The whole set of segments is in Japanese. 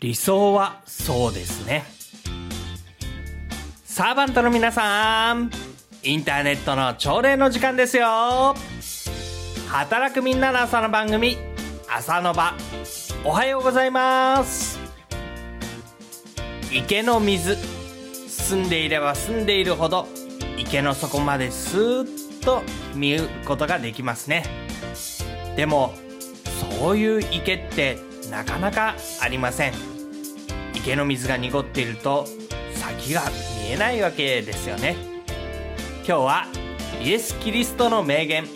理想はそうですね。サーバントの皆さん。インターネットの朝礼の時間ですよ。働くみんなの朝の番組朝の場。おはようございます。池の水。澄んでいれば澄んでいるほど池の底までスーッと見ることができますね。でもそういう池ってなかなかありません。池の水が濁っていると先が見えないわけですよね。今日はイエス・キリストの名言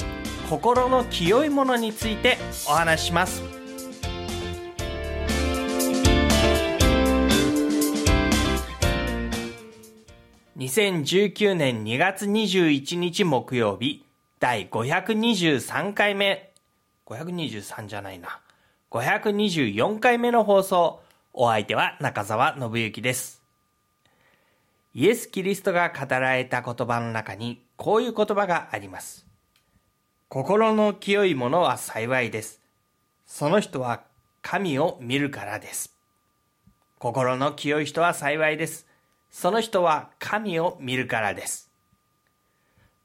心の清いものについてお話しします。2019年2月21日木曜日第523回目。523じゃないな。524回目の放送。お相手は中澤信之です。イエス・キリストが語られた言葉の中にこういう言葉があります。心の清いものは幸いです。その人は神を見るからです。心の清い人は幸いです。その人は神を見るからです。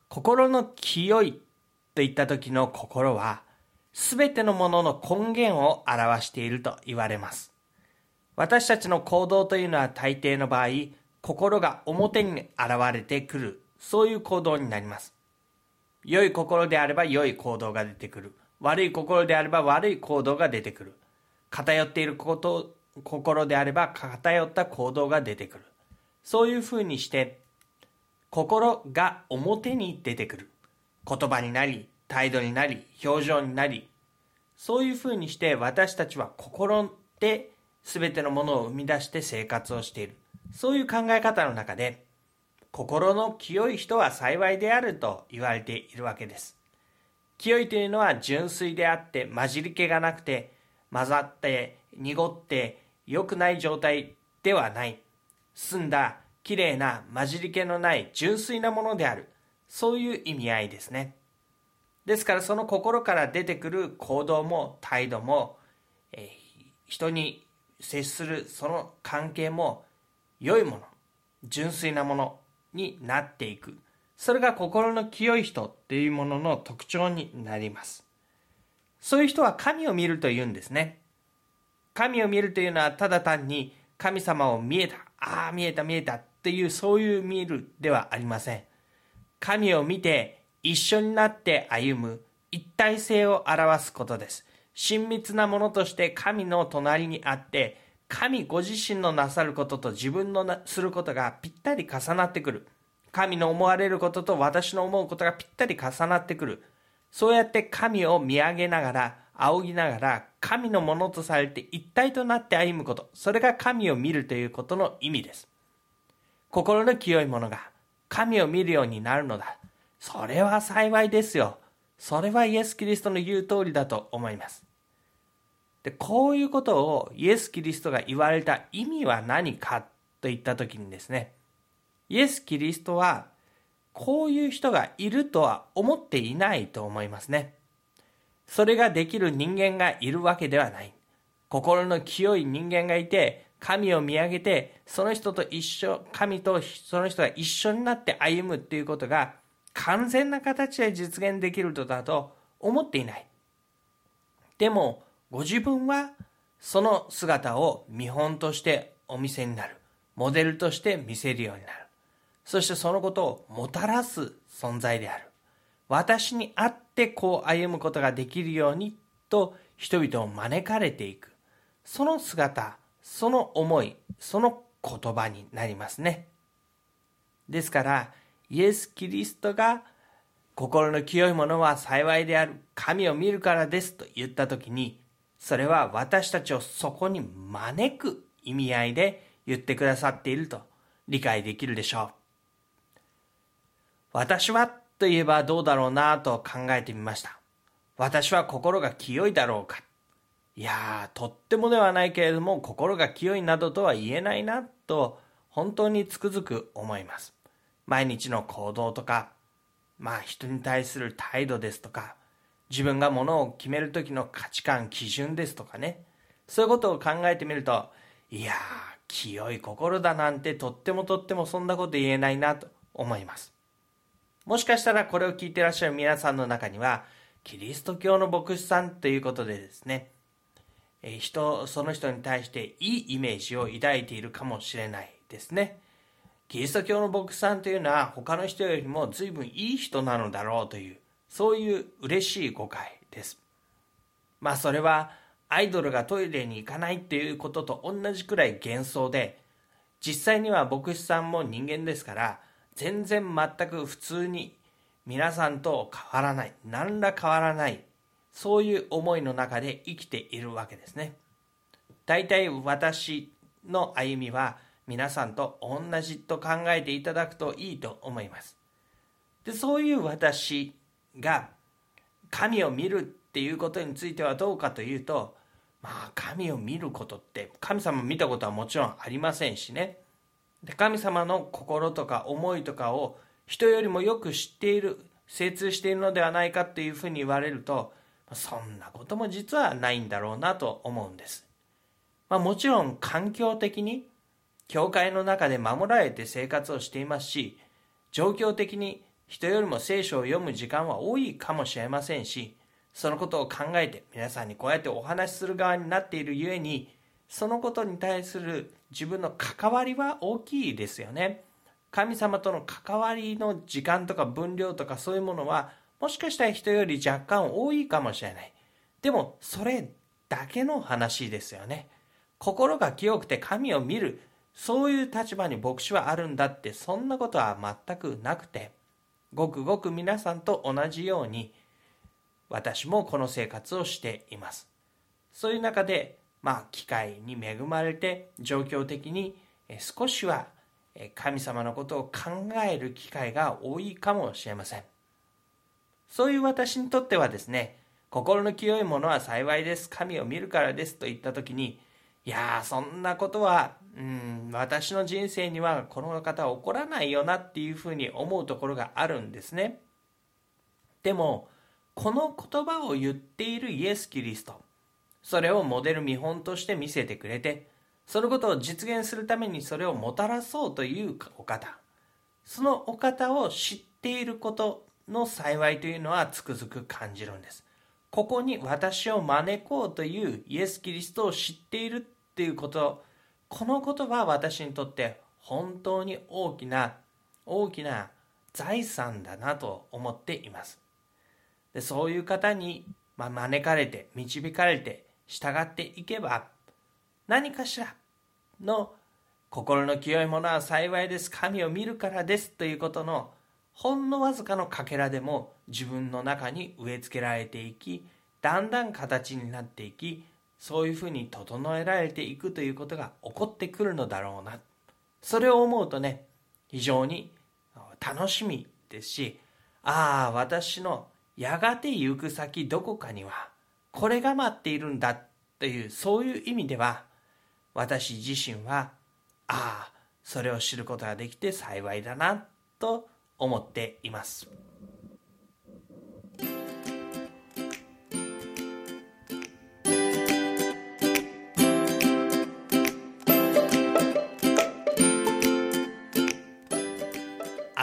心の清いといった時の心は、すべてのものの根源を表していると言われます。私たちの行動というのは大抵の場合、心が表に現れてくる、そういう行動になります。良い心であれば良い行動が出てくる。悪い心であれば悪い行動が出てくる。偏っていること、心であれば偏った行動が出てくる。そういうふうにして心が表に出てくる言葉になり態度になり表情になりそういうふうにして私たちは心で全てのものを生み出して生活をしているそういう考え方の中で心の清い人は幸いであると言われているわけです清いというのは純粋であって混じり気がなくて混ざって濁って良くない状態ではない澄んだ、綺麗な、混じり気のない純粋なものである。そういう意味合いですね。ですからその心から出てくる行動も態度も、え、人に接するその関係も良いもの、純粋なものになっていく。それが心の清い人っていうものの特徴になります。そういう人は神を見るというんですね。神を見るというのはただ単に神様を見えた、ああ、見えた見えたっていうそういう見るではありません。神を見て一緒になって歩む一体性を表すことです。親密なものとして神の隣にあって、神ご自身のなさることと自分のなすることがぴったり重なってくる。神の思われることと私の思うことがぴったり重なってくる。そうやって神を見上げながら、仰ぎながら神のものとされて一体となって歩むこと、それが神を見るということの意味です。心の清い者が神を見るようになるのだ。それは幸いですよ。それはイエス・キリストの言う通りだと思います。で、こういうことをイエス・キリストが言われた意味は何かといったときにですね、イエス・キリストはこういう人がいるとは思っていないと思いますね。それができる人間がいるわけではない。心の清い人間がいて、神を見上げて、その人と一緒、神とその人が一緒になって歩むっていうことが完全な形で実現できるとだと思っていない。でも、ご自分はその姿を見本としてお見せになる。モデルとして見せるようになる。そしてそのことをもたらす存在である。私に会ってこう歩むことができるようにと人々を招かれていく。その姿、その思い、その言葉になりますね。ですから、イエス・キリストが心の清いものは幸いである神を見るからですと言ったときに、それは私たちをそこに招く意味合いで言ってくださっていると理解できるでしょう。私はといえばどうだろうなと考えてみました。私は心が清いだろうか。いやー、とってもではないけれども、心が清いなどとは言えないなと、本当につくづく思います。毎日の行動とか、まあ人に対する態度ですとか、自分がものを決める時の価値観、基準ですとかね、そういうことを考えてみると、いやー清い心だなんてとってもとってもそんなこと言えないなと思います。もしかしたらこれを聞いてらっしゃる皆さんの中にはキリスト教の牧師さんということでですね。え人その人に対していいイメージを抱いているかもしれないですね。キリスト教の牧師さんというのは他の人よりも随分いい人なのだろうというそういう嬉しい誤解です。まあそれはアイドルがトイレに行かないっていうことと同じくらい幻想で実際には牧師さんも人間ですから全然全く普通に皆さんと変わらない何ら変わらないそういう思いの中で生きているわけですね。大体私の歩みは皆さんと同じと考えていただくといいと思いますでそういう私が神を見るっていうことについてはどうかというとまあ神を見ることって神様見たことはもちろんありませんしねで神様の心とか思いとかを人よりもよく知っている精通しているのではないかというふうに言われるとそんなことも実はないんだろうなと思うんです。まあ、もちろん環境的に教会の中で守られて生活をしていますし状況的に人よりも聖書を読む時間は多いかもしれませんしそのことを考えて皆さんにこうやってお話しする側になっているゆえにそのことに対する自分の関わりは大きいですよね。神様との関わりの時間とか分量とかそういうものはもしかしたら人より若干多いかもしれない。でもそれだけの話ですよね。心が清くて神を見るそういう立場に牧師はあるんだってそんなことは全くなくてごくごく皆さんと同じように私もこの生活をしています。そういう中でまあ機会に恵まれて状況的に少しは神様のことを考える機会が多いかもしれません。そういう私にとってはですね、心の清いものは幸いです。神を見るからですと言った時に、いや、そんなことは、うん、私の人生にはこの方は起こらないよなっていうふうに思うところがあるんですね。でも、この言葉を言っているイエス・キリスト、それをモデル見本として見せてくれて、そのことを実現するためにそれをもたらそうというお方、そのお方を知っていることの幸いというのはつくづく感じるんです。ここに私を招こうというイエス・キリストを知っているっていうこと、このことは私にとって本当に大きな大きな財産だなと思っています。でそういう方に、ま招かれて導かれて従っていけば何かしらの心の清いものは幸いです神を見るからですということのほんのわずかのかけらでも自分の中に植え付けられていきだんだん形になっていきそういうふうに整えられていくということが起こってくるのだろうなそれを思うとね非常に楽しみですしああ私のやがて行く先どこかにはこれが待っているんだというそういう意味では私自身はああそれを知ることができて幸いだなと思っています。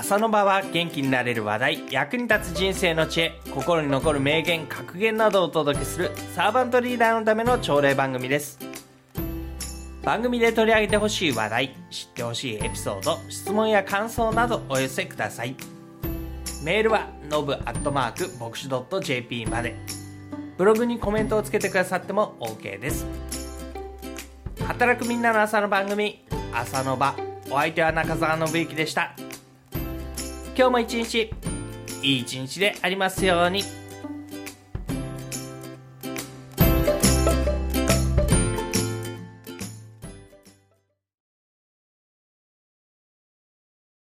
朝の場は元気になれる話題役に立つ人生の知恵心に残る名言格言などをお届けするサーバントリーダーのための朝礼番組です。番組で取り上げてほしい話題知ってほしいエピソード質問や感想などお寄せください。メールはのぶアットマーク牧師 .jp まで。ブログにコメントをつけてくださっても OK です。働くみんなの朝の番組朝の場。お相手は中澤信之でした。今日も一日いい一日でありますように。